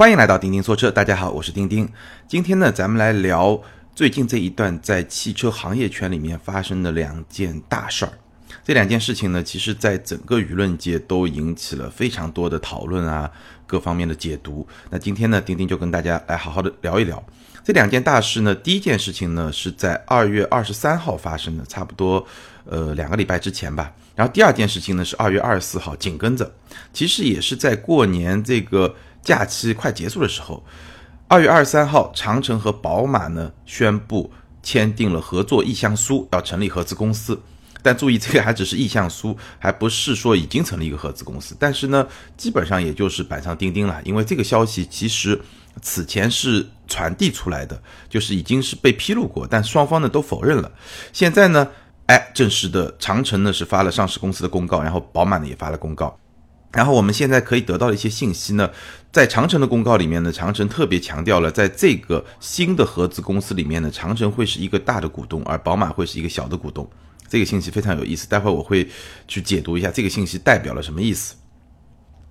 欢迎来到钉钉说车，大家好，我是钉钉。今天呢，咱们来聊最近这一段在汽车行业圈里面发生的两件大事儿。这两件事情呢，其实在整个舆论界都引起了非常多的讨论啊，各方面的解读。那今天呢，钉钉就跟大家来好好的聊一聊这两件大事呢。第一件事情呢，是在二月二十三号发生的，差不多呃两个礼拜之前吧。然后第二件事情呢，是二月二十四号，紧跟着，其实也是在过年这个。假期快结束的时候，二月二十三号，长城和宝马呢宣布签订了合作意向书，要成立合资公司。但注意，这个还只是意向书，还不是说已经成立一个合资公司。但是呢，基本上也就是板上钉钉了，因为这个消息其实此前是传递出来的，就是已经是被披露过，但双方呢都否认了。现在呢，哎，正式的长城呢是发了上市公司的公告，然后宝马呢也发了公告。然后我们现在可以得到的一些信息呢，在长城的公告里面呢，长城特别强调了，在这个新的合资公司里面呢，长城会是一个大的股东，而宝马会是一个小的股东。这个信息非常有意思，待会我会去解读一下这个信息代表了什么意思。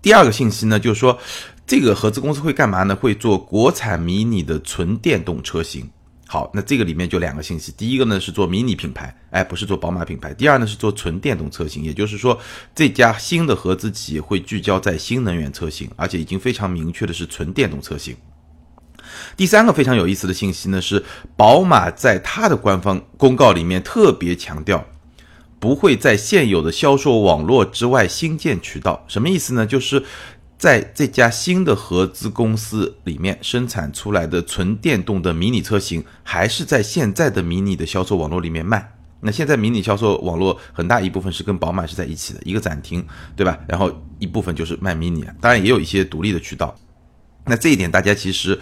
第二个信息呢，就是说这个合资公司会干嘛呢？会做国产迷你的纯电动车型。好，那这个里面就两个信息，第一个呢是做迷你品牌，哎，不是做宝马品牌；第二呢是做纯电动车型，也就是说，这家新的合资企业会聚焦在新能源车型，而且已经非常明确的是纯电动车型。第三个非常有意思的信息呢是，宝马在它的官方公告里面特别强调，不会在现有的销售网络之外新建渠道，什么意思呢？就是。在这家新的合资公司里面生产出来的纯电动的迷你车型，还是在现在的迷你的销售网络里面卖。那现在迷你销售网络很大一部分是跟宝马是在一起的，一个展厅，对吧？然后一部分就是卖迷你，当然也有一些独立的渠道。那这一点大家其实，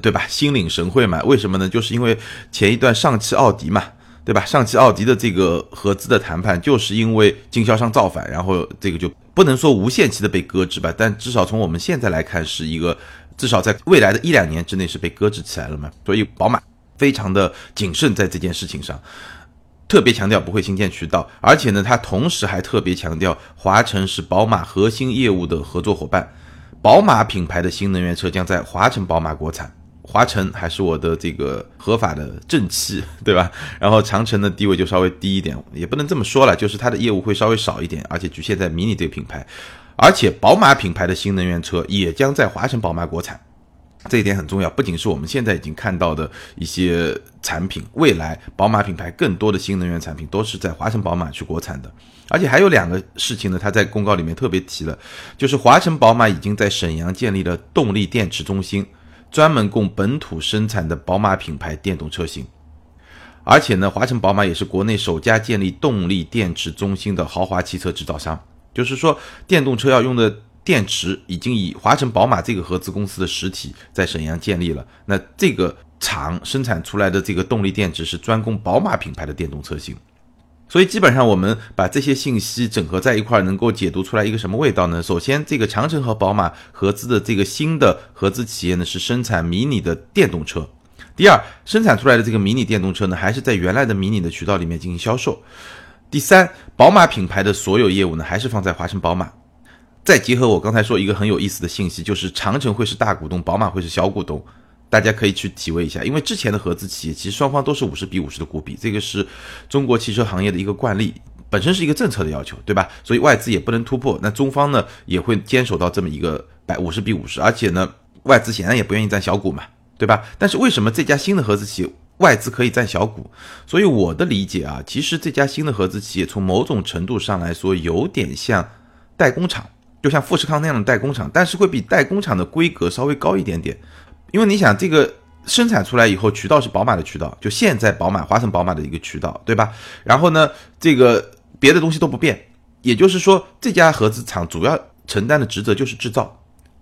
对吧？心领神会嘛？为什么呢？就是因为前一段上汽奥迪嘛。对吧？上汽奥迪的这个合资的谈判，就是因为经销商造反，然后这个就不能说无限期的被搁置吧，但至少从我们现在来看，是一个至少在未来的一两年之内是被搁置起来了嘛。所以宝马非常的谨慎在这件事情上，特别强调不会新建渠道，而且呢，他同时还特别强调华晨是宝马核心业务的合作伙伴，宝马品牌的新能源车将在华晨宝马国产。华晨还是我的这个合法的正妻，对吧？然后长城的地位就稍微低一点，也不能这么说了，就是它的业务会稍微少一点，而且局限在迷你这个品牌。而且宝马品牌的新能源车也将在华晨宝马国产，这一点很重要。不仅是我们现在已经看到的一些产品，未来宝马品牌更多的新能源产品都是在华晨宝马去国产的。而且还有两个事情呢，他在公告里面特别提了，就是华晨宝马已经在沈阳建立了动力电池中心。专门供本土生产的宝马品牌电动车型，而且呢，华晨宝马也是国内首家建立动力电池中心的豪华汽车制造商。就是说，电动车要用的电池已经以华晨宝马这个合资公司的实体在沈阳建立了。那这个厂生产出来的这个动力电池是专供宝马品牌的电动车型。所以基本上我们把这些信息整合在一块儿，能够解读出来一个什么味道呢？首先，这个长城和宝马合资的这个新的合资企业呢，是生产迷你的电动车。第二，生产出来的这个迷你电动车呢，还是在原来的迷你的渠道里面进行销售。第三，宝马品牌的所有业务呢，还是放在华晨宝马。再结合我刚才说一个很有意思的信息，就是长城会是大股东，宝马会是小股东。大家可以去体会一下，因为之前的合资企业其实双方都是五十比五十的股比，这个是中国汽车行业的一个惯例，本身是一个政策的要求，对吧？所以外资也不能突破，那中方呢也会坚守到这么一个百五十比五十，而且呢外资显然也不愿意占小股嘛，对吧？但是为什么这家新的合资企业外资可以占小股？所以我的理解啊，其实这家新的合资企业从某种程度上来说有点像代工厂，就像富士康那样的代工厂，但是会比代工厂的规格稍微高一点点。因为你想，这个生产出来以后，渠道是宝马的渠道，就现在宝马华晨宝马的一个渠道，对吧？然后呢，这个别的东西都不变，也就是说，这家合资厂主要承担的职责就是制造，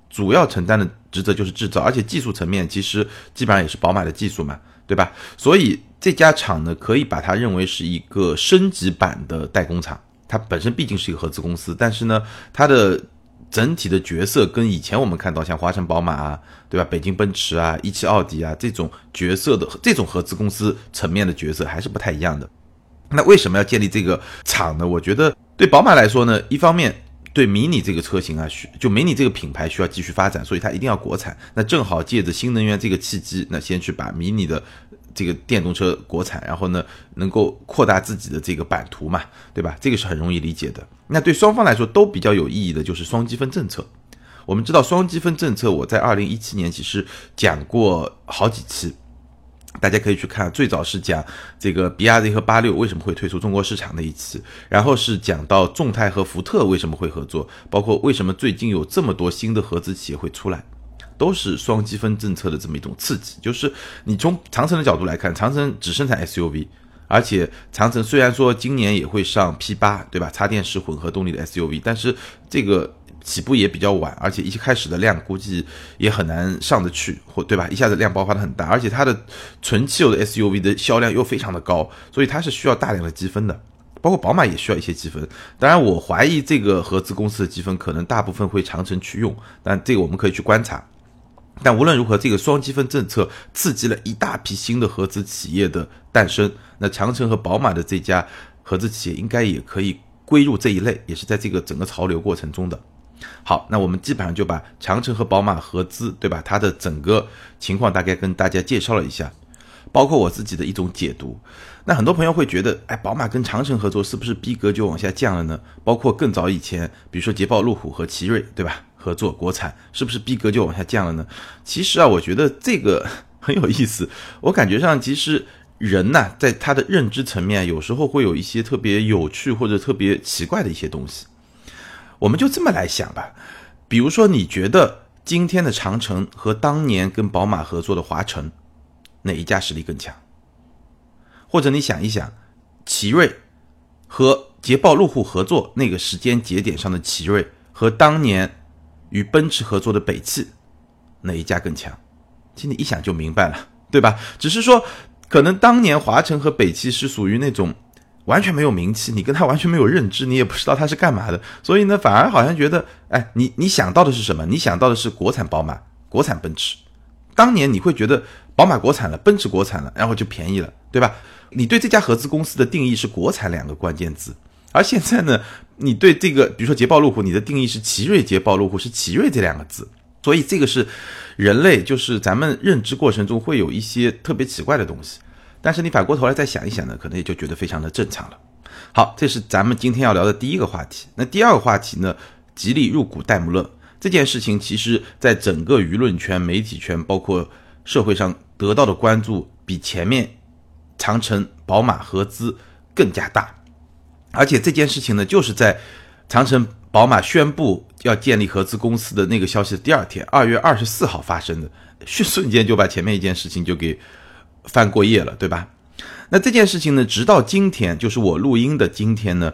主要承担的职责就是制造，而且技术层面其实基本上也是宝马的技术嘛，对吧？所以这家厂呢，可以把它认为是一个升级版的代工厂，它本身毕竟是一个合资公司，但是呢，它的。整体的角色跟以前我们看到像华晨宝马啊，对吧？北京奔驰啊，一汽奥迪啊这种角色的这种合资公司层面的角色还是不太一样的。那为什么要建立这个厂呢？我觉得对宝马来说呢，一方面对 Mini 这个车型啊，需就 Mini 这个品牌需要继续发展，所以它一定要国产。那正好借着新能源这个契机，那先去把 Mini 的这个电动车国产，然后呢能够扩大自己的这个版图嘛，对吧？这个是很容易理解的。那对双方来说都比较有意义的就是双积分政策。我们知道双积分政策，我在二零一七年其实讲过好几期。大家可以去看，最早是讲这个比亚迪和八六为什么会退出中国市场那一期，然后是讲到众泰和福特为什么会合作，包括为什么最近有这么多新的合资企业会出来，都是双积分政策的这么一种刺激。就是你从长城的角度来看，长城只生产 SUV，而且长城虽然说今年也会上 P 八，对吧？插电式混合动力的 SUV，但是这个。起步也比较晚，而且一开始的量估计也很难上得去，或对吧？一下子量爆发的很大，而且它的纯汽油的 SUV 的销量又非常的高，所以它是需要大量的积分的，包括宝马也需要一些积分。当然，我怀疑这个合资公司的积分可能大部分会长城去用，但这个我们可以去观察。但无论如何，这个双积分政策刺激了一大批新的合资企业的诞生，那长城和宝马的这家合资企业应该也可以归入这一类，也是在这个整个潮流过程中的。好，那我们基本上就把长城和宝马合资，对吧？它的整个情况大概跟大家介绍了一下，包括我自己的一种解读。那很多朋友会觉得，哎，宝马跟长城合作是不是逼格就往下降了呢？包括更早以前，比如说捷豹、路虎和奇瑞，对吧？合作国产是不是逼格就往下降了呢？其实啊，我觉得这个很有意思。我感觉上，其实人呐，在他的认知层面，有时候会有一些特别有趣或者特别奇怪的一些东西。我们就这么来想吧，比如说，你觉得今天的长城和当年跟宝马合作的华晨，哪一家实力更强？或者你想一想，奇瑞和捷豹、路虎合作那个时间节点上的奇瑞，和当年与奔驰合作的北汽，哪一家更强？其实你一想就明白了，对吧？只是说，可能当年华晨和北汽是属于那种。完全没有名气，你跟他完全没有认知，你也不知道他是干嘛的，所以呢，反而好像觉得，哎，你你想到的是什么？你想到的是国产宝马、国产奔驰。当年你会觉得宝马国产了，奔驰国产了，然后就便宜了，对吧？你对这家合资公司的定义是“国产”两个关键字，而现在呢，你对这个，比如说捷豹路虎，你的定义是奇瑞捷豹路虎，是奇瑞这两个字，所以这个是人类就是咱们认知过程中会有一些特别奇怪的东西。但是你反过头来再想一想呢，可能也就觉得非常的正常了。好，这是咱们今天要聊的第一个话题。那第二个话题呢，吉利入股戴姆勒这件事情，其实在整个舆论圈、媒体圈，包括社会上得到的关注，比前面长城、宝马合资更加大。而且这件事情呢，就是在长城、宝马宣布要建立合资公司的那个消息的第二天，二月二十四号发生的，瞬 瞬间就把前面一件事情就给。翻过页了，对吧？那这件事情呢，直到今天，就是我录音的今天呢，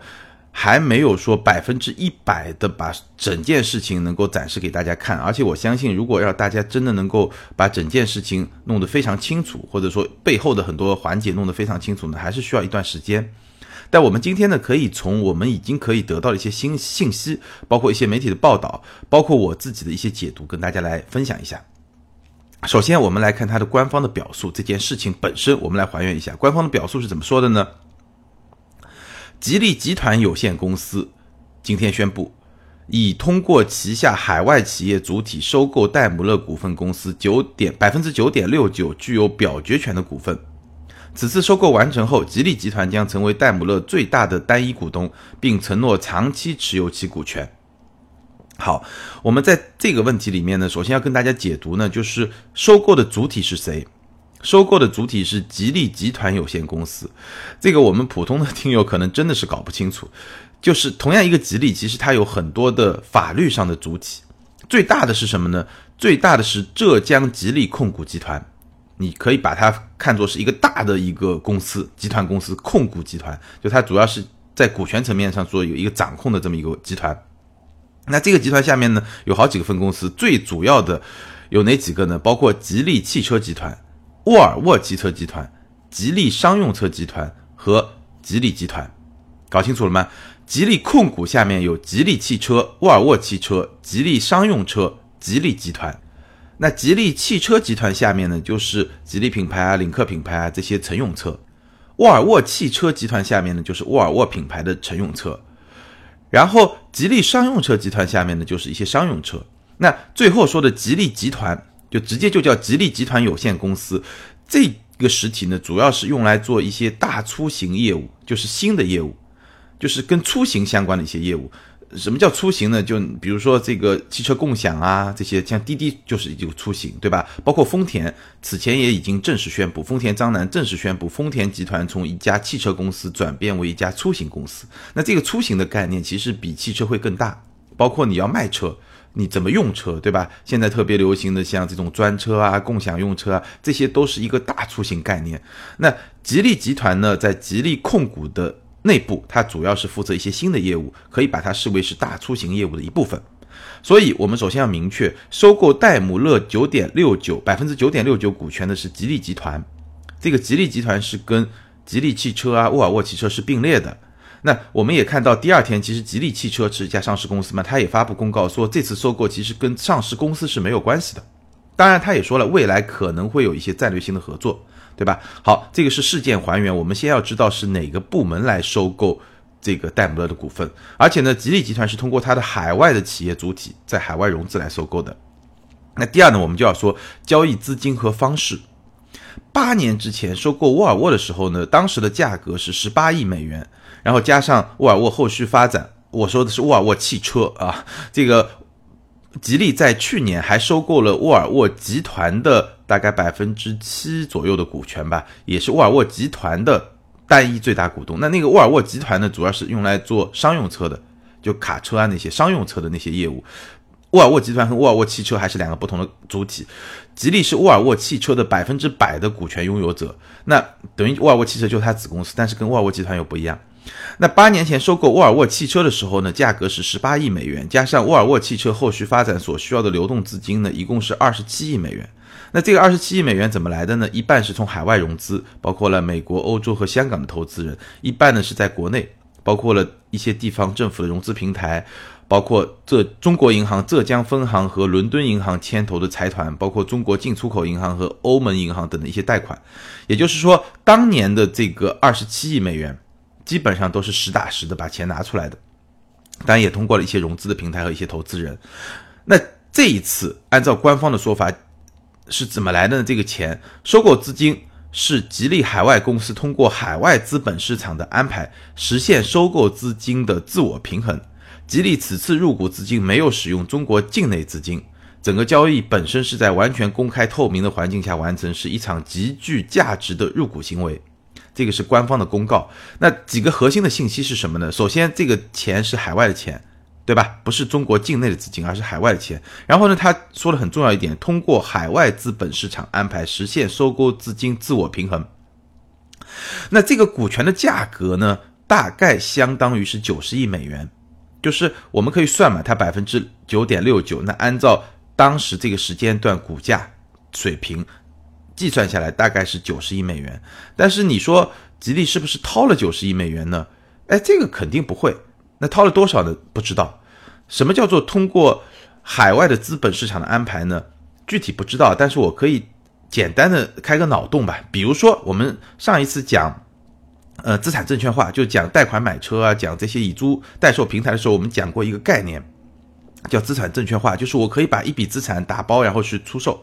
还没有说百分之一百的把整件事情能够展示给大家看。而且我相信，如果要大家真的能够把整件事情弄得非常清楚，或者说背后的很多环节弄得非常清楚呢，还是需要一段时间。但我们今天呢，可以从我们已经可以得到的一些新信息，包括一些媒体的报道，包括我自己的一些解读，跟大家来分享一下。首先，我们来看它的官方的表述。这件事情本身，我们来还原一下官方的表述是怎么说的呢？吉利集团有限公司今天宣布，已通过旗下海外企业主体收购戴姆勒股份公司九点百分之九点六九具有表决权的股份。此次收购完成后，吉利集团将成为戴姆勒最大的单一股东，并承诺长期持有其股权。好，我们在这个问题里面呢，首先要跟大家解读呢，就是收购的主体是谁？收购的主体是吉利集团有限公司。这个我们普通的听友可能真的是搞不清楚。就是同样一个吉利，其实它有很多的法律上的主体。最大的是什么呢？最大的是浙江吉利控股集团。你可以把它看作是一个大的一个公司，集团公司控股集团，就它主要是在股权层面上做有一个掌控的这么一个集团。那这个集团下面呢，有好几个分公司，最主要的有哪几个呢？包括吉利汽车集团、沃尔沃汽车集团、吉利商用车集团和吉利集团，搞清楚了吗？吉利控股下面有吉利汽车、沃尔沃汽车、吉利商用车、吉利集团。那吉利汽车集团下面呢，就是吉利品牌啊、领克品牌啊这些乘用车。沃尔沃汽车集团下面呢，就是沃尔沃品牌的乘用车。然后吉利商用车集团下面呢就是一些商用车。那最后说的吉利集团，就直接就叫吉利集团有限公司。这个实体呢，主要是用来做一些大出行业务，就是新的业务，就是跟出行相关的一些业务。什么叫出行呢？就比如说这个汽车共享啊，这些像滴滴就是一个出行，对吧？包括丰田此前也已经正式宣布，丰田章男正式宣布，丰田集团从一家汽车公司转变为一家出行公司。那这个出行的概念其实比汽车会更大，包括你要卖车，你怎么用车，对吧？现在特别流行的像这种专车啊、共享用车啊，这些都是一个大出行概念。那吉利集团呢，在吉利控股的。内部它主要是负责一些新的业务，可以把它视为是大出行业务的一部分。所以，我们首先要明确，收购戴姆勒九点六九百分之九点六九股权的是吉利集团。这个吉利集团是跟吉利汽车啊、沃尔沃汽车是并列的。那我们也看到，第二天其实吉利汽车是一家上市公司嘛，它也发布公告说，这次收购其实跟上市公司是没有关系的。当然，他也说了，未来可能会有一些战略性的合作。对吧？好，这个是事件还原。我们先要知道是哪个部门来收购这个戴姆勒的股份，而且呢，吉利集团是通过它的海外的企业主体在海外融资来收购的。那第二呢，我们就要说交易资金和方式。八年之前收购沃尔沃的时候呢，当时的价格是十八亿美元，然后加上沃尔沃后续发展，我说的是沃尔沃汽车啊，这个。吉利在去年还收购了沃尔沃集团的大概百分之七左右的股权吧，也是沃尔沃集团的单一最大股东。那那个沃尔沃集团呢，主要是用来做商用车的，就卡车啊那些商用车的那些业务。沃尔沃集团和沃尔沃汽车还是两个不同的主体。吉利是沃尔沃汽车的百分之百的股权拥有者，那等于沃尔沃汽车就是它子公司，但是跟沃尔沃集团又不一样。那八年前收购沃尔沃汽车的时候呢，价格是十八亿美元，加上沃尔沃汽车后续发展所需要的流动资金呢，一共是二十七亿美元。那这个二十七亿美元怎么来的呢？一半是从海外融资，包括了美国、欧洲和香港的投资人；一半呢是在国内，包括了一些地方政府的融资平台，包括浙中国银行浙江分行和伦敦银行牵头的财团，包括中国进出口银行和欧盟银行等的一些贷款。也就是说，当年的这个二十七亿美元。基本上都是实打实的把钱拿出来的，当然也通过了一些融资的平台和一些投资人。那这一次，按照官方的说法是怎么来的呢？这个钱收购资金是吉利海外公司通过海外资本市场的安排，实现收购资金的自我平衡。吉利此次入股资金没有使用中国境内资金，整个交易本身是在完全公开透明的环境下完成，是一场极具价值的入股行为。这个是官方的公告，那几个核心的信息是什么呢？首先，这个钱是海外的钱，对吧？不是中国境内的资金，而是海外的钱。然后呢，他说的很重要一点，通过海外资本市场安排实现收购资金自我平衡。那这个股权的价格呢，大概相当于是九十亿美元，就是我们可以算嘛，它百分之九点六九，那按照当时这个时间段股价水平。计算下来大概是九十亿美元，但是你说吉利是不是掏了九十亿美元呢？哎，这个肯定不会。那掏了多少呢？不知道。什么叫做通过海外的资本市场的安排呢？具体不知道，但是我可以简单的开个脑洞吧。比如说我们上一次讲，呃，资产证券化，就讲贷款买车啊，讲这些以租代售平台的时候，我们讲过一个概念，叫资产证券化，就是我可以把一笔资产打包然后去出售。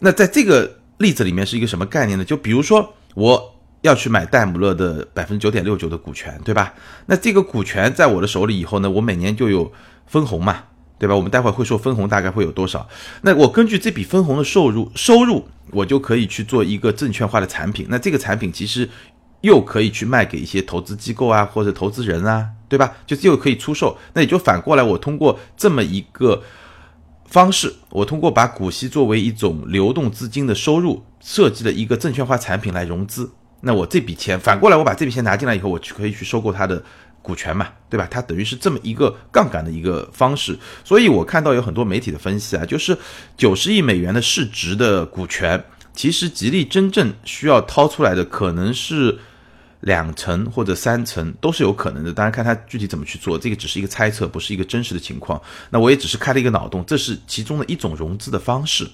那在这个例子里面是一个什么概念呢？就比如说我要去买戴姆勒的百分之九点六九的股权，对吧？那这个股权在我的手里以后呢，我每年就有分红嘛，对吧？我们待会儿会说分红大概会有多少。那我根据这笔分红的收入，收入我就可以去做一个证券化的产品。那这个产品其实又可以去卖给一些投资机构啊，或者投资人啊，对吧？就又可以出售。那也就反过来，我通过这么一个。方式，我通过把股息作为一种流动资金的收入，设计了一个证券化产品来融资。那我这笔钱反过来，我把这笔钱拿进来以后，我就可以去收购它的股权嘛，对吧？它等于是这么一个杠杆的一个方式。所以我看到有很多媒体的分析啊，就是九十亿美元的市值的股权，其实吉利真正需要掏出来的可能是。两层或者三层都是有可能的，当然看他具体怎么去做，这个只是一个猜测，不是一个真实的情况。那我也只是开了一个脑洞，这是其中的一种融资的方式，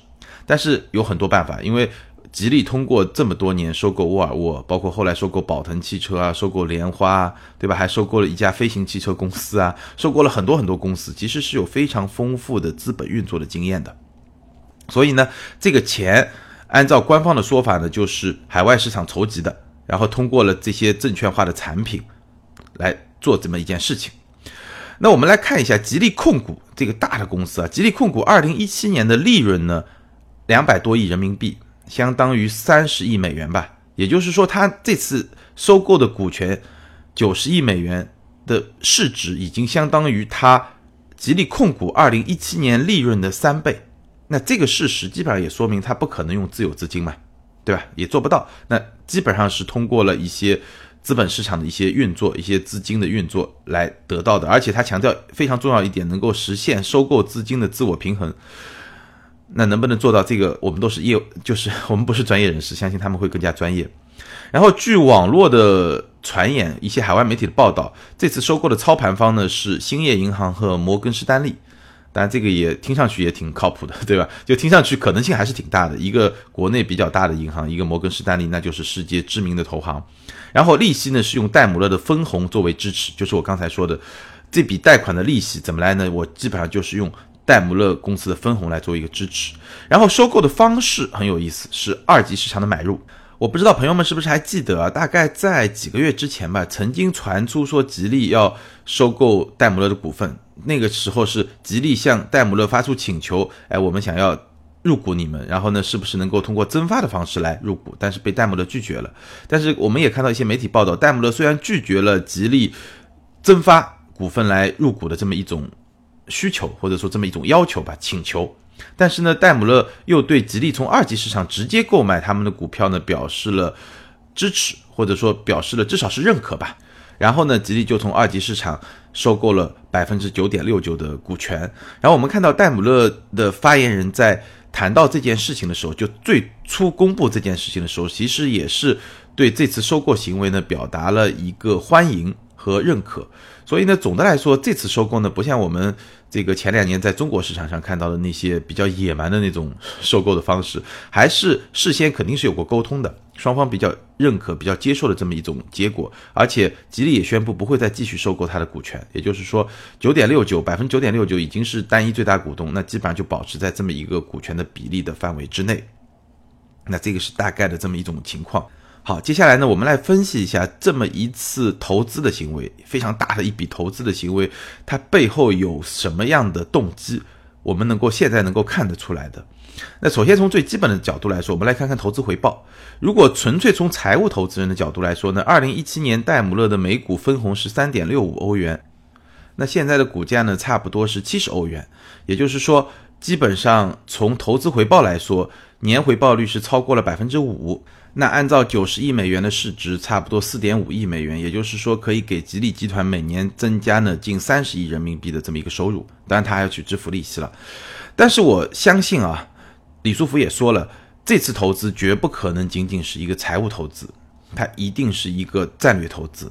但是有很多办法，因为吉利通过这么多年收购沃尔沃，包括后来收购宝腾汽车啊，收购莲花，对吧？还收购了一家飞行汽车公司啊，收购了很多很多公司，其实是有非常丰富的资本运作的经验的。所以呢，这个钱按照官方的说法呢，就是海外市场筹集的，然后通过了这些证券化的产品来做这么一件事情。那我们来看一下吉利控股这个大的公司啊，吉利控股二零一七年的利润呢，两百多亿人民币，相当于三十亿美元吧。也就是说，它这次收购的股权九十亿美元的市值，已经相当于它吉利控股二零一七年利润的三倍。那这个事实基本上也说明，它不可能用自有资金嘛，对吧？也做不到。那基本上是通过了一些。资本市场的一些运作，一些资金的运作来得到的，而且他强调非常重要一点，能够实现收购资金的自我平衡。那能不能做到这个？我们都是业，就是我们不是专业人士，相信他们会更加专业。然后，据网络的传言，一些海外媒体的报道，这次收购的操盘方呢是兴业银行和摩根士丹利。但，这个也听上去也挺靠谱的，对吧？就听上去可能性还是挺大的。一个国内比较大的银行，一个摩根士丹利，那就是世界知名的投行。然后利息呢是用戴姆勒的分红作为支持，就是我刚才说的这笔贷款的利息怎么来呢？我基本上就是用戴姆勒公司的分红来做一个支持。然后收购的方式很有意思，是二级市场的买入。我不知道朋友们是不是还记得啊？大概在几个月之前吧，曾经传出说吉利要收购戴姆勒的股份。那个时候是吉利向戴姆勒发出请求，哎，我们想要入股你们，然后呢，是不是能够通过增发的方式来入股？但是被戴姆勒拒绝了。但是我们也看到一些媒体报道，戴姆勒虽然拒绝了吉利增发股份来入股的这么一种需求，或者说这么一种要求吧，请求。但是呢，戴姆勒又对吉利从二级市场直接购买他们的股票呢表示了支持，或者说表示了至少是认可吧。然后呢，吉利就从二级市场收购了百分之九点六九的股权。然后我们看到戴姆勒的发言人在谈到这件事情的时候，就最初公布这件事情的时候，其实也是对这次收购行为呢表达了一个欢迎。和认可，所以呢，总的来说，这次收购呢，不像我们这个前两年在中国市场上看到的那些比较野蛮的那种收购的方式，还是事先肯定是有过沟通的，双方比较认可、比较接受的这么一种结果。而且，吉利也宣布不会再继续收购它的股权，也就是说，九点六九百分之九点六九已经是单一最大股东，那基本上就保持在这么一个股权的比例的范围之内。那这个是大概的这么一种情况。好，接下来呢，我们来分析一下这么一次投资的行为，非常大的一笔投资的行为，它背后有什么样的动机？我们能够现在能够看得出来的。那首先从最基本的角度来说，我们来看看投资回报。如果纯粹从财务投资人的角度来说呢，二零一七年戴姆勒的每股分红是三点六五欧元，那现在的股价呢，差不多是七十欧元，也就是说，基本上从投资回报来说，年回报率是超过了百分之五。那按照九十亿美元的市值，差不多四点五亿美元，也就是说可以给吉利集团每年增加呢近三十亿人民币的这么一个收入。当然，他还要去支付利息了。但是我相信啊，李书福也说了，这次投资绝不可能仅仅是一个财务投资，它一定是一个战略投资。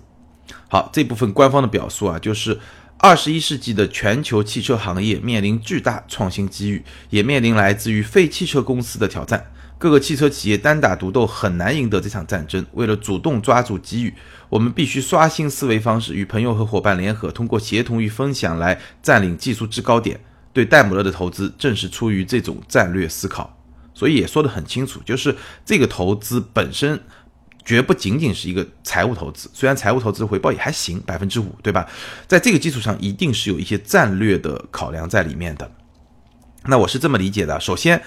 好，这部分官方的表述啊，就是二十一世纪的全球汽车行业面临巨大创新机遇，也面临来自于非汽车公司的挑战。各个汽车企业单打独斗很难赢得这场战争。为了主动抓住机遇，我们必须刷新思维方式，与朋友和伙伴联合，通过协同与分享来占领技术制高点。对戴姆勒的投资正是出于这种战略思考，所以也说得很清楚，就是这个投资本身绝不仅仅是一个财务投资。虽然财务投资回报也还行，百分之五，对吧？在这个基础上，一定是有一些战略的考量在里面的。那我是这么理解的，首先。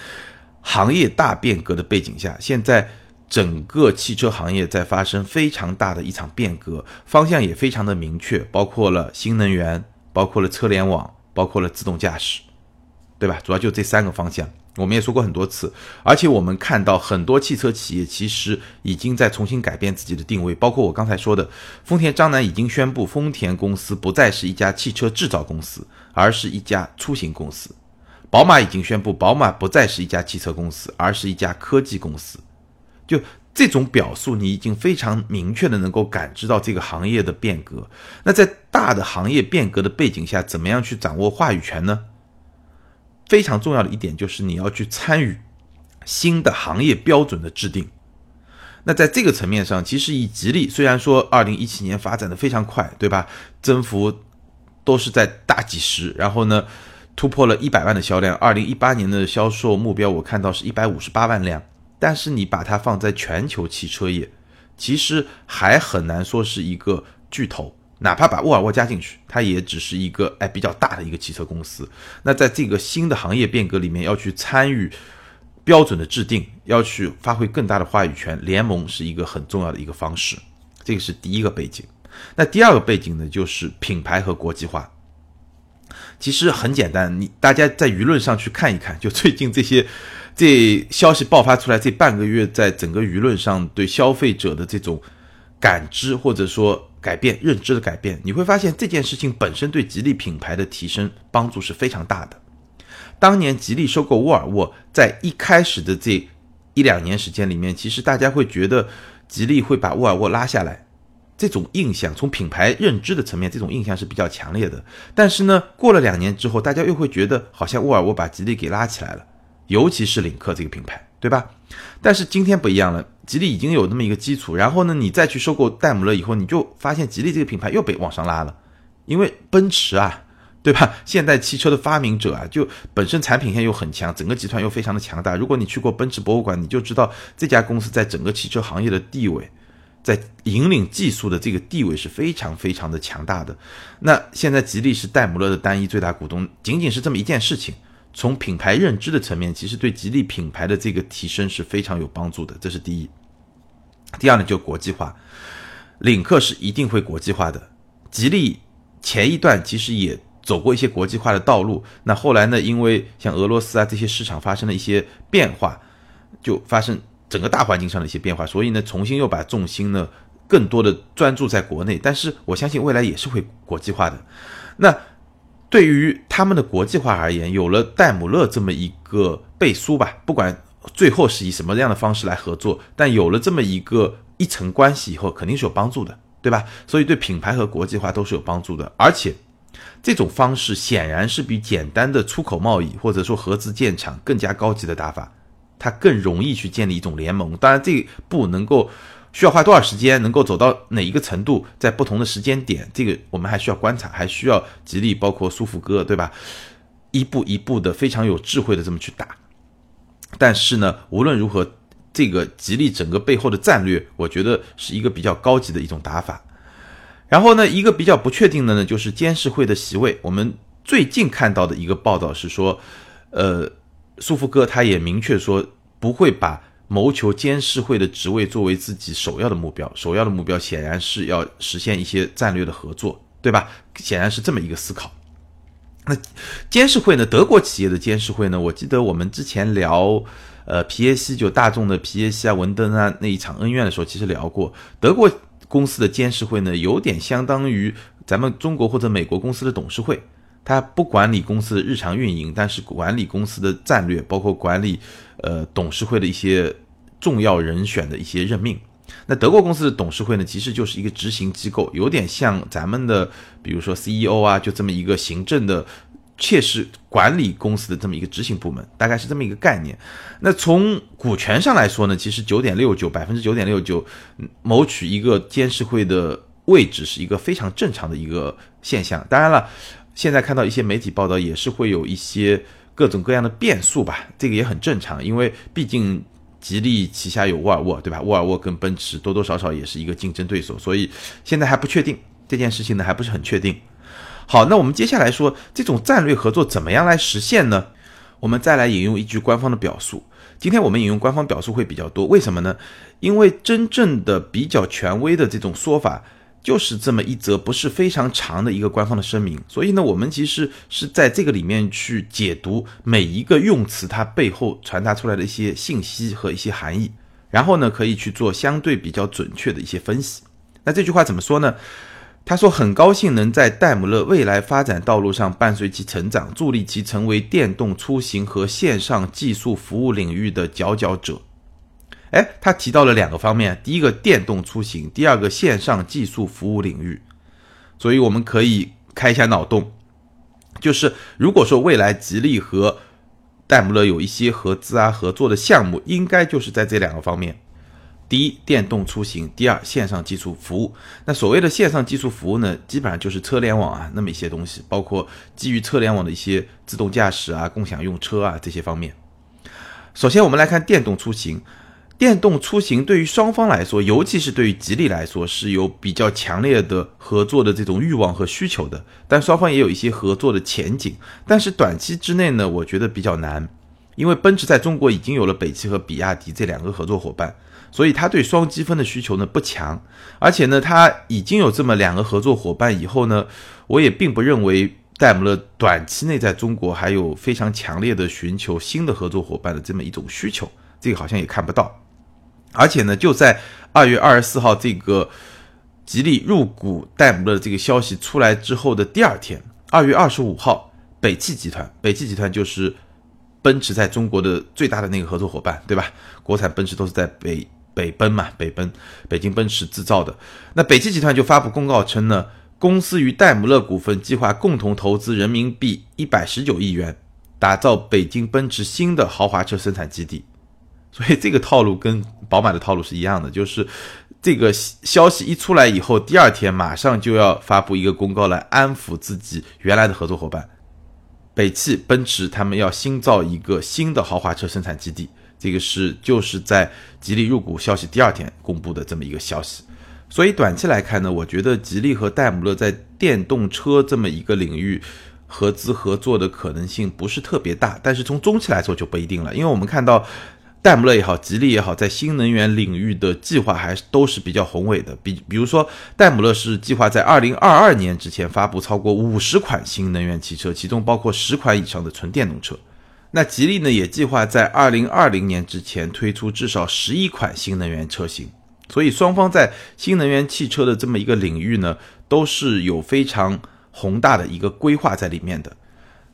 行业大变革的背景下，现在整个汽车行业在发生非常大的一场变革，方向也非常的明确，包括了新能源，包括了车联网，包括了自动驾驶，对吧？主要就这三个方向。我们也说过很多次，而且我们看到很多汽车企业其实已经在重新改变自己的定位，包括我刚才说的，丰田章男已经宣布，丰田公司不再是一家汽车制造公司，而是一家出行公司。宝马已经宣布，宝马不再是一家汽车公司，而是一家科技公司。就这种表述，你已经非常明确的能够感知到这个行业的变革。那在大的行业变革的背景下，怎么样去掌握话语权呢？非常重要的一点就是你要去参与新的行业标准的制定。那在这个层面上，其实以吉利虽然说二零一七年发展的非常快，对吧？增幅都是在大几十，然后呢突破了一百万的销量。二零一八年的销售目标我看到是一百五十八万辆，但是你把它放在全球汽车业，其实还很难说是一个巨头。哪怕把沃尔沃加进去，它也只是一个哎比较大的一个汽车公司。那在这个新的行业变革里面，要去参与。标准的制定要去发挥更大的话语权，联盟是一个很重要的一个方式，这个是第一个背景。那第二个背景呢，就是品牌和国际化。其实很简单，你大家在舆论上去看一看，就最近这些这消息爆发出来这半个月，在整个舆论上对消费者的这种感知或者说改变认知的改变，你会发现这件事情本身对吉利品牌的提升帮助是非常大的。当年吉利收购沃尔沃，在一开始的这一两年时间里面，其实大家会觉得吉利会把沃尔沃拉下来，这种印象从品牌认知的层面，这种印象是比较强烈的。但是呢，过了两年之后，大家又会觉得好像沃尔沃把吉利给拉起来了，尤其是领克这个品牌，对吧？但是今天不一样了，吉利已经有那么一个基础，然后呢，你再去收购戴姆勒以后，你就发现吉利这个品牌又被往上拉了，因为奔驰啊。对吧？现代汽车的发明者啊，就本身产品线又很强，整个集团又非常的强大。如果你去过奔驰博物馆，你就知道这家公司在整个汽车行业的地位，在引领技术的这个地位是非常非常的强大的。那现在吉利是戴姆勒的单一最大股东，仅仅是这么一件事情，从品牌认知的层面，其实对吉利品牌的这个提升是非常有帮助的。这是第一。第二呢，就国际化，领克是一定会国际化的。吉利前一段其实也。走过一些国际化的道路，那后来呢？因为像俄罗斯啊这些市场发生了一些变化，就发生整个大环境上的一些变化，所以呢，重新又把重心呢更多的专注在国内。但是我相信未来也是会国际化的。那对于他们的国际化而言，有了戴姆勒这么一个背书吧，不管最后是以什么样的方式来合作，但有了这么一个一层关系以后，肯定是有帮助的，对吧？所以对品牌和国际化都是有帮助的，而且。这种方式显然是比简单的出口贸易或者说合资建厂更加高级的打法，它更容易去建立一种联盟。当然，这不能够需要花多少时间，能够走到哪一个程度，在不同的时间点，这个我们还需要观察，还需要吉利包括苏富哥，对吧？一步一步的非常有智慧的这么去打。但是呢，无论如何，这个吉利整个背后的战略，我觉得是一个比较高级的一种打法。然后呢，一个比较不确定的呢，就是监事会的席位。我们最近看到的一个报道是说，呃，苏富哥他也明确说不会把谋求监事会的职位作为自己首要的目标。首要的目标显然是要实现一些战略的合作，对吧？显然是这么一个思考。那监事会呢？德国企业的监事会呢？我记得我们之前聊，呃，皮耶西就大众的皮耶西啊、文登啊那一场恩怨的时候，其实聊过德国。公司的监事会呢，有点相当于咱们中国或者美国公司的董事会，它不管理公司的日常运营，但是管理公司的战略，包括管理呃董事会的一些重要人选的一些任命。那德国公司的董事会呢，其实就是一个执行机构，有点像咱们的，比如说 CEO 啊，就这么一个行政的。切实管理公司的这么一个执行部门，大概是这么一个概念。那从股权上来说呢，其实九点六九百分之九点六九谋取一个监事会的位置是一个非常正常的一个现象。当然了，现在看到一些媒体报道也是会有一些各种各样的变数吧，这个也很正常，因为毕竟吉利旗下有沃尔沃，对吧？沃尔沃跟奔驰多多少少也是一个竞争对手，所以现在还不确定这件事情呢，还不是很确定。好，那我们接下来说这种战略合作怎么样来实现呢？我们再来引用一句官方的表述。今天我们引用官方表述会比较多，为什么呢？因为真正的比较权威的这种说法，就是这么一则不是非常长的一个官方的声明。所以呢，我们其实是在这个里面去解读每一个用词它背后传达出来的一些信息和一些含义，然后呢，可以去做相对比较准确的一些分析。那这句话怎么说呢？他说：“很高兴能在戴姆勒未来发展道路上伴随其成长，助力其成为电动出行和线上技术服务领域的佼佼者。”哎，他提到了两个方面：第一个电动出行，第二个线上技术服务领域。所以我们可以开一下脑洞，就是如果说未来吉利和戴姆勒有一些合资啊合作的项目，应该就是在这两个方面。第一，电动出行；第二，线上技术服务。那所谓的线上技术服务呢，基本上就是车联网啊，那么一些东西，包括基于车联网的一些自动驾驶啊、共享用车啊这些方面。首先，我们来看电动出行。电动出行对于双方来说，尤其是对于吉利来说，是有比较强烈的合作的这种欲望和需求的。但双方也有一些合作的前景。但是短期之内呢，我觉得比较难，因为奔驰在中国已经有了北汽和比亚迪这两个合作伙伴。所以他对双积分的需求呢不强，而且呢他已经有这么两个合作伙伴以后呢，我也并不认为戴姆勒短期内在中国还有非常强烈的寻求新的合作伙伴的这么一种需求，这个好像也看不到。而且呢，就在二月二十四号这个吉利入股戴姆勒这个消息出来之后的第二天，二月二十五号，北汽集团，北汽集团就是奔驰在中国的最大的那个合作伙伴，对吧？国产奔驰都是在北。北奔嘛，北奔，北京奔驰制造的。那北汽集团就发布公告称呢，公司与戴姆勒股份计划共同投资人民币一百十九亿元，打造北京奔驰新的豪华车生产基地。所以这个套路跟宝马的套路是一样的，就是这个消息一出来以后，第二天马上就要发布一个公告来安抚自己原来的合作伙伴，北汽、奔驰他们要新造一个新的豪华车生产基地。这个是就是在吉利入股消息第二天公布的这么一个消息，所以短期来看呢，我觉得吉利和戴姆勒在电动车这么一个领域合资合作的可能性不是特别大，但是从中期来说就不一定了，因为我们看到戴姆勒也好，吉利也好，在新能源领域的计划还是都是比较宏伟的，比比如说戴姆勒是计划在二零二二年之前发布超过五十款新能源汽车，其中包括十款以上的纯电动车。那吉利呢，也计划在二零二零年之前推出至少十一款新能源车型，所以双方在新能源汽车的这么一个领域呢，都是有非常宏大的一个规划在里面的。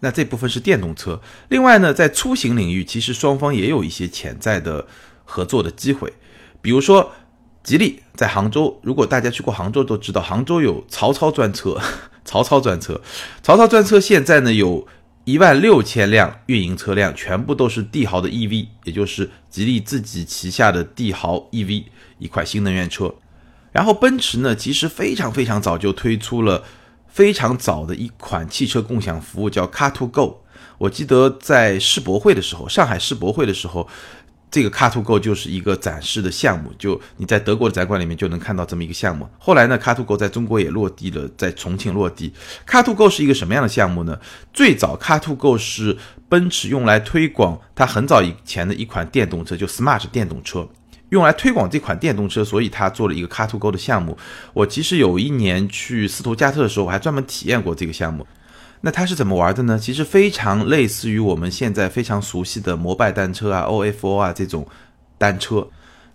那这部分是电动车，另外呢，在出行领域，其实双方也有一些潜在的合作的机会，比如说吉利在杭州，如果大家去过杭州都知道，杭州有曹操专车，曹操专车，曹操专车现在呢有。一万六千辆运营车辆全部都是帝豪的 EV，也就是吉利自己旗下的帝豪 EV 一款新能源车。然后奔驰呢，其实非常非常早就推出了非常早的一款汽车共享服务，叫 Car2Go。我记得在世博会的时候，上海世博会的时候。这个 Car2Go 就是一个展示的项目，就你在德国的展馆里面就能看到这么一个项目。后来呢，Car2Go 在中国也落地了，在重庆落地。Car2Go 是一个什么样的项目呢？最早 Car2Go 是奔驰用来推广它很早以前的一款电动车，就 Smart 电动车，用来推广这款电动车，所以他做了一个 Car2Go 的项目。我其实有一年去斯图加特的时候，我还专门体验过这个项目。那它是怎么玩的呢？其实非常类似于我们现在非常熟悉的摩拜单车啊、OFO 啊这种单车。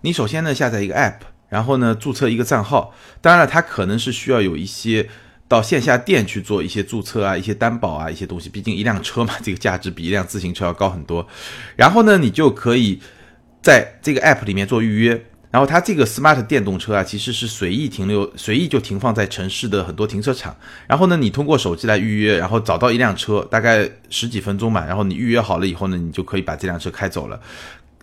你首先呢下载一个 App，然后呢注册一个账号。当然了，它可能是需要有一些到线下店去做一些注册啊、一些担保啊一些东西。毕竟一辆车嘛，这个价值比一辆自行车要高很多。然后呢，你就可以在这个 App 里面做预约。然后它这个 smart 电动车啊，其实是随意停留，随意就停放在城市的很多停车场。然后呢，你通过手机来预约，然后找到一辆车，大概十几分钟吧。然后你预约好了以后呢，你就可以把这辆车开走了。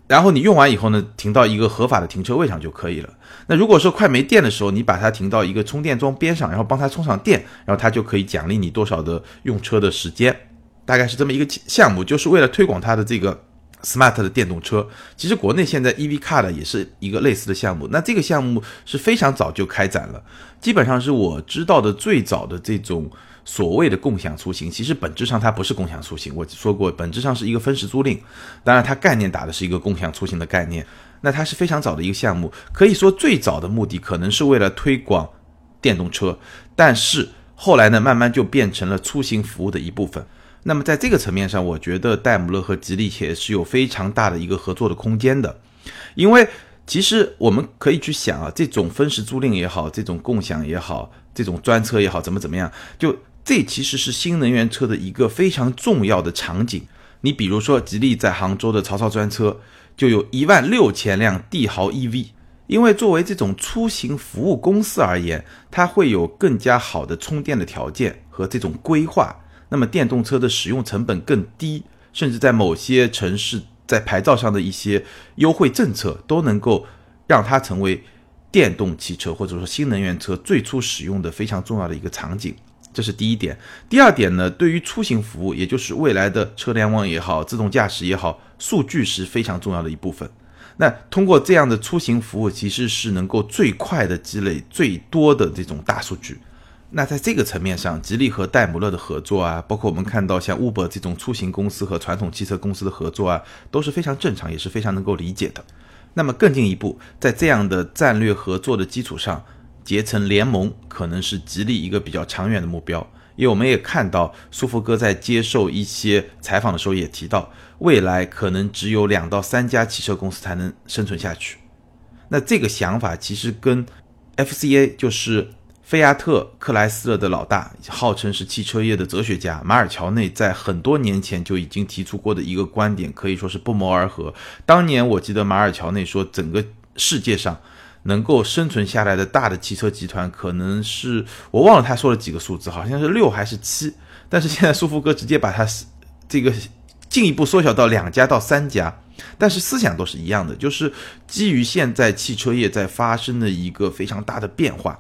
然后你用完以后呢，停到一个合法的停车位上就可以了。那如果说快没电的时候，你把它停到一个充电桩边上，然后帮它充上电，然后它就可以奖励你多少的用车的时间。大概是这么一个项目，就是为了推广它的这个。Smart 的电动车，其实国内现在 EV car 的也是一个类似的项目。那这个项目是非常早就开展了，基本上是我知道的最早的这种所谓的共享出行。其实本质上它不是共享出行，我说过，本质上是一个分时租赁。当然，它概念打的是一个共享出行的概念。那它是非常早的一个项目，可以说最早的目的可能是为了推广电动车，但是后来呢，慢慢就变成了出行服务的一部分。那么在这个层面上，我觉得戴姆勒和吉利也是有非常大的一个合作的空间的，因为其实我们可以去想啊，这种分时租赁也好，这种共享也好，这种专车也好，怎么怎么样，就这其实是新能源车的一个非常重要的场景。你比如说，吉利在杭州的曹操专车就有一万六千辆帝豪 EV，因为作为这种出行服务公司而言，它会有更加好的充电的条件和这种规划。那么电动车的使用成本更低，甚至在某些城市在牌照上的一些优惠政策，都能够让它成为电动汽车或者说新能源车最初使用的非常重要的一个场景。这是第一点。第二点呢，对于出行服务，也就是未来的车联网也好，自动驾驶也好，数据是非常重要的一部分。那通过这样的出行服务，其实是能够最快的积累最多的这种大数据。那在这个层面上，吉利和戴姆勒的合作啊，包括我们看到像 Uber 这种出行公司和传统汽车公司的合作啊，都是非常正常，也是非常能够理解的。那么更进一步，在这样的战略合作的基础上，结成联盟可能是吉利一个比较长远的目标。因为我们也看到，苏福哥在接受一些采访的时候也提到，未来可能只有两到三家汽车公司才能生存下去。那这个想法其实跟 FCA 就是。菲亚特克莱斯勒的老大，号称是汽车业的哲学家马尔乔内，在很多年前就已经提出过的一个观点，可以说是不谋而合。当年我记得马尔乔内说，整个世界上能够生存下来的大的汽车集团，可能是我忘了他说了几个数字，好像是六还是七。但是现在舒福哥直接把它这个进一步缩小到两家到三家，但是思想都是一样的，就是基于现在汽车业在发生的一个非常大的变化。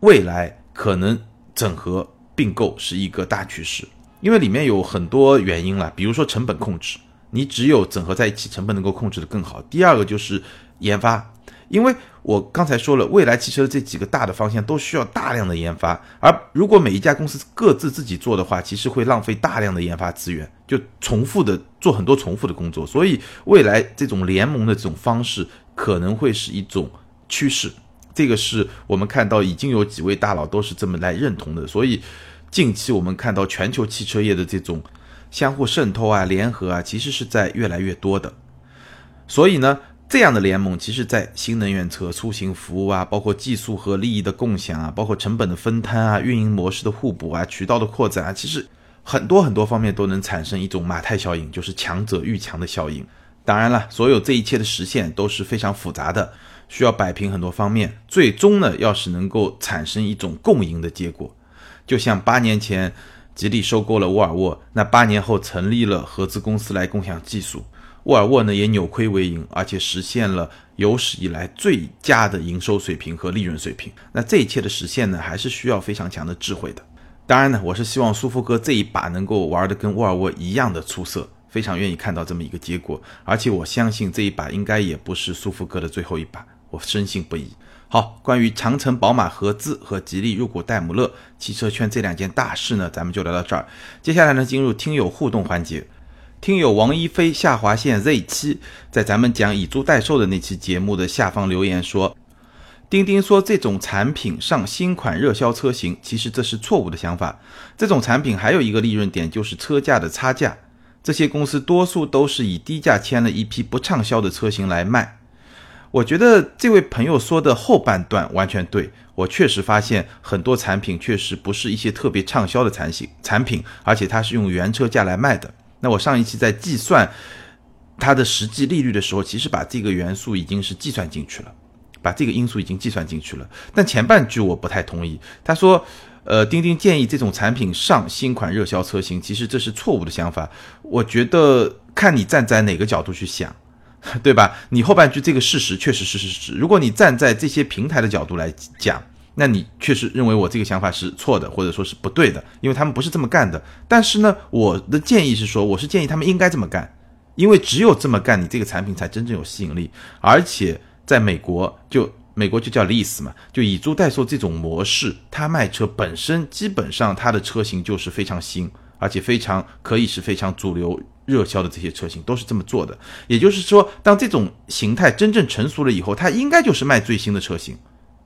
未来可能整合并购是一个大趋势，因为里面有很多原因了，比如说成本控制，你只有整合在一起，成本能够控制的更好。第二个就是研发，因为我刚才说了，未来汽车这几个大的方向都需要大量的研发，而如果每一家公司各自自己做的话，其实会浪费大量的研发资源，就重复的做很多重复的工作。所以未来这种联盟的这种方式可能会是一种趋势。这个是我们看到已经有几位大佬都是这么来认同的，所以近期我们看到全球汽车业的这种相互渗透啊、联合啊，其实是在越来越多的。所以呢，这样的联盟，其实在新能源车、出行服务啊，包括技术和利益的共享啊，包括成本的分摊啊、运营模式的互补啊、渠道的扩展啊，其实很多很多方面都能产生一种马太效应，就是强者愈强的效应。当然了，所有这一切的实现都是非常复杂的。需要摆平很多方面，最终呢，要是能够产生一种共赢的结果，就像八年前吉利收购了沃尔沃，那八年后成立了合资公司来共享技术，沃尔沃呢也扭亏为盈，而且实现了有史以来最佳的营收水平和利润水平。那这一切的实现呢，还是需要非常强的智慧的。当然呢，我是希望苏福哥这一把能够玩的跟沃尔沃一样的出色，非常愿意看到这么一个结果，而且我相信这一把应该也不是苏福哥的最后一把。我深信不疑。好，关于长城、宝马合资和吉利入股戴姆勒汽车圈这两件大事呢，咱们就聊到这儿。接下来呢，进入听友互动环节。听友王一飞下划线 Z 七在咱们讲以租代售的那期节目的下方留言说：“钉钉说这种产品上新款热销车型，其实这是错误的想法。这种产品还有一个利润点就是车价的差价，这些公司多数都是以低价签了一批不畅销的车型来卖。”我觉得这位朋友说的后半段完全对，我确实发现很多产品确实不是一些特别畅销的产品，产品，而且它是用原车价来卖的。那我上一期在计算它的实际利率的时候，其实把这个元素已经是计算进去了，把这个因素已经计算进去了。但前半句我不太同意，他说，呃，钉钉建议这种产品上新款热销车型，其实这是错误的想法。我觉得看你站在哪个角度去想。对吧？你后半句这个事实确实是事实。如果你站在这些平台的角度来讲，那你确实认为我这个想法是错的，或者说是不对的，因为他们不是这么干的。但是呢，我的建议是说，我是建议他们应该这么干，因为只有这么干，你这个产品才真正有吸引力。而且在美国，就美国就叫 lease 嘛，就以租代售这种模式，它卖车本身基本上它的车型就是非常新，而且非常可以是非常主流。热销的这些车型都是这么做的，也就是说，当这种形态真正成熟了以后，它应该就是卖最新的车型，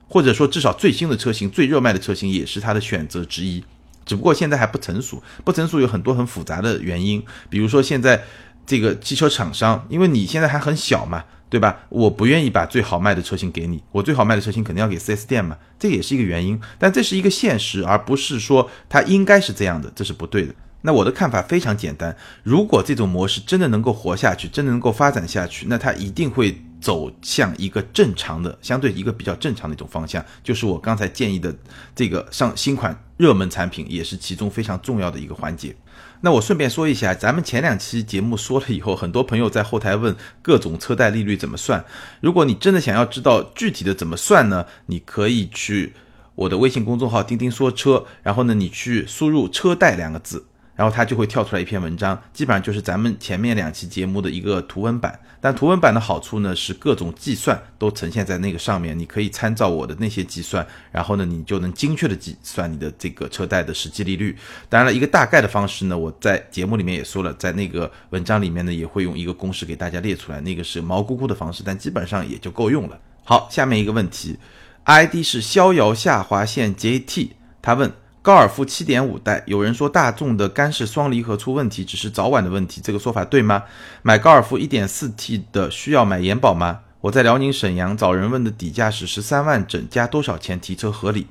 或者说至少最新的车型、最热卖的车型也是它的选择之一。只不过现在还不成熟，不成熟有很多很复杂的原因，比如说现在这个汽车厂商，因为你现在还很小嘛，对吧？我不愿意把最好卖的车型给你，我最好卖的车型肯定要给 4S 店嘛，这也是一个原因。但这是一个现实，而不是说它应该是这样的，这是不对的。那我的看法非常简单，如果这种模式真的能够活下去，真的能够发展下去，那它一定会走向一个正常的、相对一个比较正常的一种方向，就是我刚才建议的这个上新款热门产品，也是其中非常重要的一个环节。那我顺便说一下，咱们前两期节目说了以后，很多朋友在后台问各种车贷利率怎么算。如果你真的想要知道具体的怎么算呢，你可以去我的微信公众号“钉钉说车”，然后呢，你去输入“车贷”两个字。然后它就会跳出来一篇文章，基本上就是咱们前面两期节目的一个图文版。但图文版的好处呢，是各种计算都呈现在那个上面，你可以参照我的那些计算，然后呢，你就能精确的计算你的这个车贷的实际利率。当然了，一个大概的方式呢，我在节目里面也说了，在那个文章里面呢，也会用一个公式给大家列出来，那个是毛估估的方式，但基本上也就够用了。好，下面一个问题，ID 是逍遥下划线 JT，他问。高尔夫7.5代，有人说大众的干式双离合出问题，只是早晚的问题，这个说法对吗？买高尔夫 1.4T 的需要买延保吗？我在辽宁沈阳找人问的底价是十三万整，加多少钱提车合理？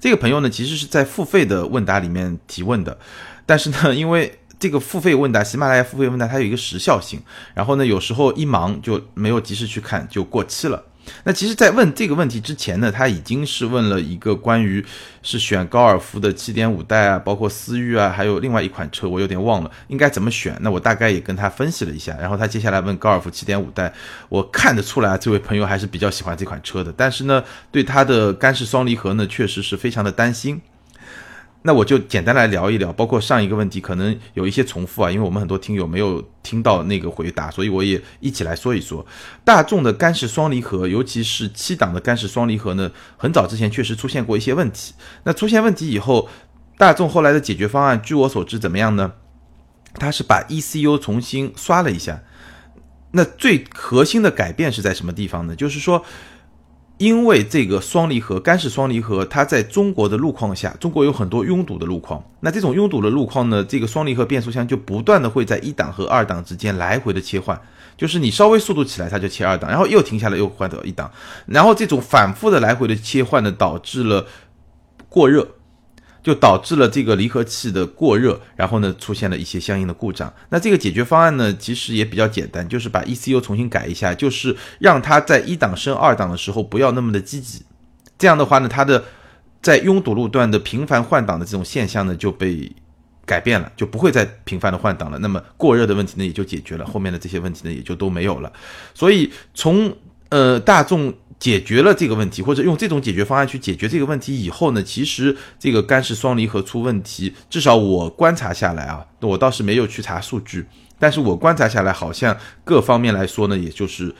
这个朋友呢，其实是在付费的问答里面提问的，但是呢，因为这个付费问答，喜马拉雅付费问答它有一个时效性，然后呢，有时候一忙就没有及时去看，就过期了。那其实，在问这个问题之前呢，他已经是问了一个关于是选高尔夫的七点五代啊，包括思域啊，还有另外一款车，我有点忘了应该怎么选。那我大概也跟他分析了一下，然后他接下来问高尔夫七点五代，我看得出来这位朋友还是比较喜欢这款车的，但是呢，对它的干式双离合呢，确实是非常的担心。那我就简单来聊一聊，包括上一个问题可能有一些重复啊，因为我们很多听友没有听到那个回答，所以我也一起来说一说。大众的干式双离合，尤其是七档的干式双离合呢，很早之前确实出现过一些问题。那出现问题以后，大众后来的解决方案，据我所知怎么样呢？它是把 ECU 重新刷了一下。那最核心的改变是在什么地方呢？就是说。因为这个双离合干式双离合，它在中国的路况下，中国有很多拥堵的路况。那这种拥堵的路况呢，这个双离合变速箱就不断的会在一档和二档之间来回的切换，就是你稍微速度起来，它就切二档，然后又停下来又换到一档，然后这种反复的来回的切换呢，导致了过热。就导致了这个离合器的过热，然后呢出现了一些相应的故障。那这个解决方案呢，其实也比较简单，就是把 ECU 重新改一下，就是让它在一档升二档的时候不要那么的积极。这样的话呢，它的在拥堵路段的频繁换挡的这种现象呢就被改变了，就不会再频繁的换挡了。那么过热的问题呢也就解决了，后面的这些问题呢也就都没有了。所以从呃大众。解决了这个问题，或者用这种解决方案去解决这个问题以后呢，其实这个干式双离合出问题，至少我观察下来啊，我倒是没有去查数据，但是我观察下来，好像各方面来说呢，也就是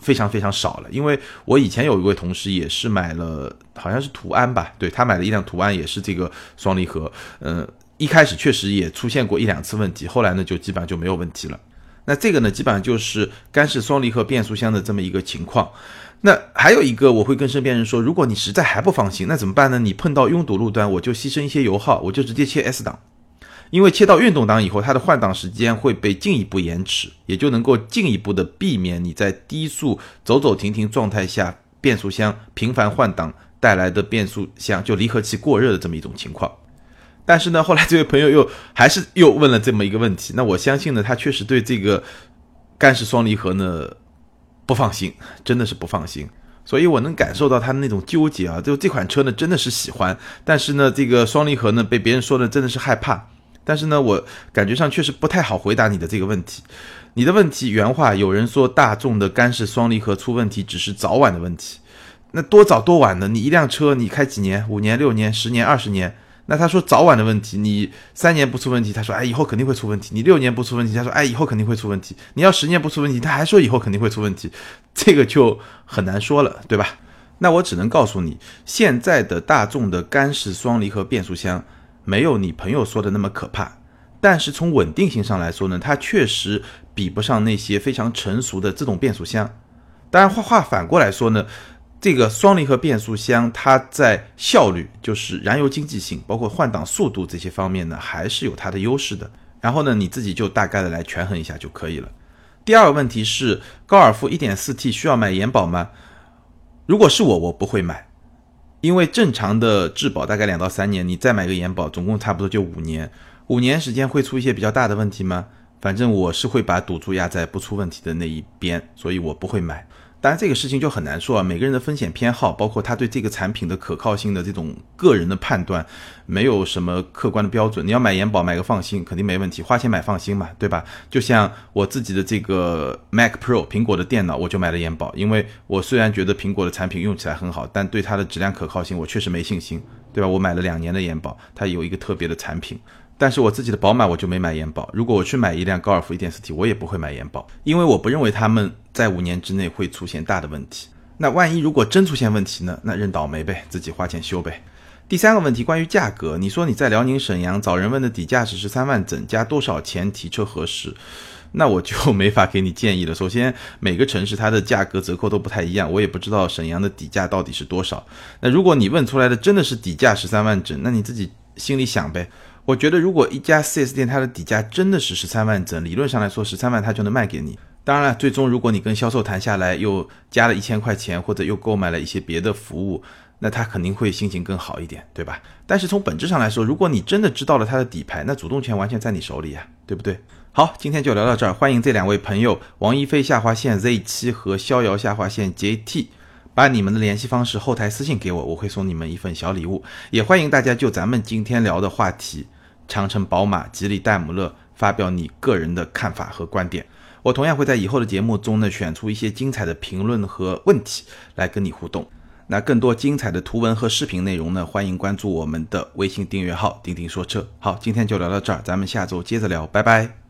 非常非常少了。因为我以前有一位同事也是买了，好像是途安吧，对他买了一辆途安，也是这个双离合，嗯，一开始确实也出现过一两次问题，后来呢就基本上就没有问题了。那这个呢，基本上就是干式双离合变速箱的这么一个情况。那还有一个，我会跟身边人说，如果你实在还不放心，那怎么办呢？你碰到拥堵路段，我就牺牲一些油耗，我就直接切 S 档，因为切到运动档以后，它的换挡时间会被进一步延迟，也就能够进一步的避免你在低速走走停停状态下，变速箱频繁换挡带来的变速箱就离合器过热的这么一种情况。但是呢，后来这位朋友又还是又问了这么一个问题，那我相信呢，他确实对这个干式双离合呢。不放心，真的是不放心，所以我能感受到他的那种纠结啊。就这款车呢，真的是喜欢，但是呢，这个双离合呢，被别人说的真的是害怕。但是呢，我感觉上确实不太好回答你的这个问题。你的问题原话，有人说大众的干式双离合出问题只是早晚的问题，那多早多晚呢？你一辆车你开几年？五年、六年、十年、二十年？那他说早晚的问题，你三年不出问题，他说哎以后肯定会出问题；你六年不出问题，他说哎以后肯定会出问题；你要十年不出问题，他还说以后肯定会出问题，这个就很难说了，对吧？那我只能告诉你，现在的大众的干式双离合变速箱没有你朋友说的那么可怕，但是从稳定性上来说呢，它确实比不上那些非常成熟的自动变速箱。当然话话反过来说呢。这个双离合变速箱，它在效率，就是燃油经济性，包括换挡速度这些方面呢，还是有它的优势的。然后呢，你自己就大概的来权衡一下就可以了。第二个问题是，高尔夫 1.4T 需要买延保吗？如果是我，我不会买，因为正常的质保大概两到三年，你再买个延保，总共差不多就五年。五年时间会出一些比较大的问题吗？反正我是会把赌注压在不出问题的那一边，所以我不会买。当然，这个事情就很难说啊。每个人的风险偏好，包括他对这个产品的可靠性的这种个人的判断，没有什么客观的标准。你要买延保，买个放心，肯定没问题。花钱买放心嘛，对吧？就像我自己的这个 Mac Pro 苹果的电脑，我就买了延保，因为我虽然觉得苹果的产品用起来很好，但对它的质量可靠性，我确实没信心，对吧？我买了两年的延保，它有一个特别的产品。但是我自己的宝马我就没买延保。如果我去买一辆高尔夫 1.4T，我也不会买延保，因为我不认为他们在五年之内会出现大的问题。那万一如果真出现问题呢？那认倒霉呗，自己花钱修呗。第三个问题关于价格，你说你在辽宁沈阳找人问的底价是十三万整，加多少钱提车合适？那我就没法给你建议了。首先，每个城市它的价格折扣都不太一样，我也不知道沈阳的底价到底是多少。那如果你问出来的真的是底价十三万整，那你自己心里想呗。我觉得，如果一家 4S 店它的底价真的是十三万整，理论上来说，十三万它就能卖给你。当然了，最终如果你跟销售谈下来，又加了一千块钱，或者又购买了一些别的服务，那他肯定会心情更好一点，对吧？但是从本质上来说，如果你真的知道了它的底牌，那主动权完全在你手里呀，对不对？好，今天就聊到这儿，欢迎这两位朋友王一飞下划线 Z7 和逍遥下划线 JT。把你们的联系方式后台私信给我，我会送你们一份小礼物。也欢迎大家就咱们今天聊的话题，长城、宝马、吉利、戴姆勒发表你个人的看法和观点。我同样会在以后的节目中呢，选出一些精彩的评论和问题来跟你互动。那更多精彩的图文和视频内容呢，欢迎关注我们的微信订阅号“钉钉说车”。好，今天就聊到这儿，咱们下周接着聊，拜拜。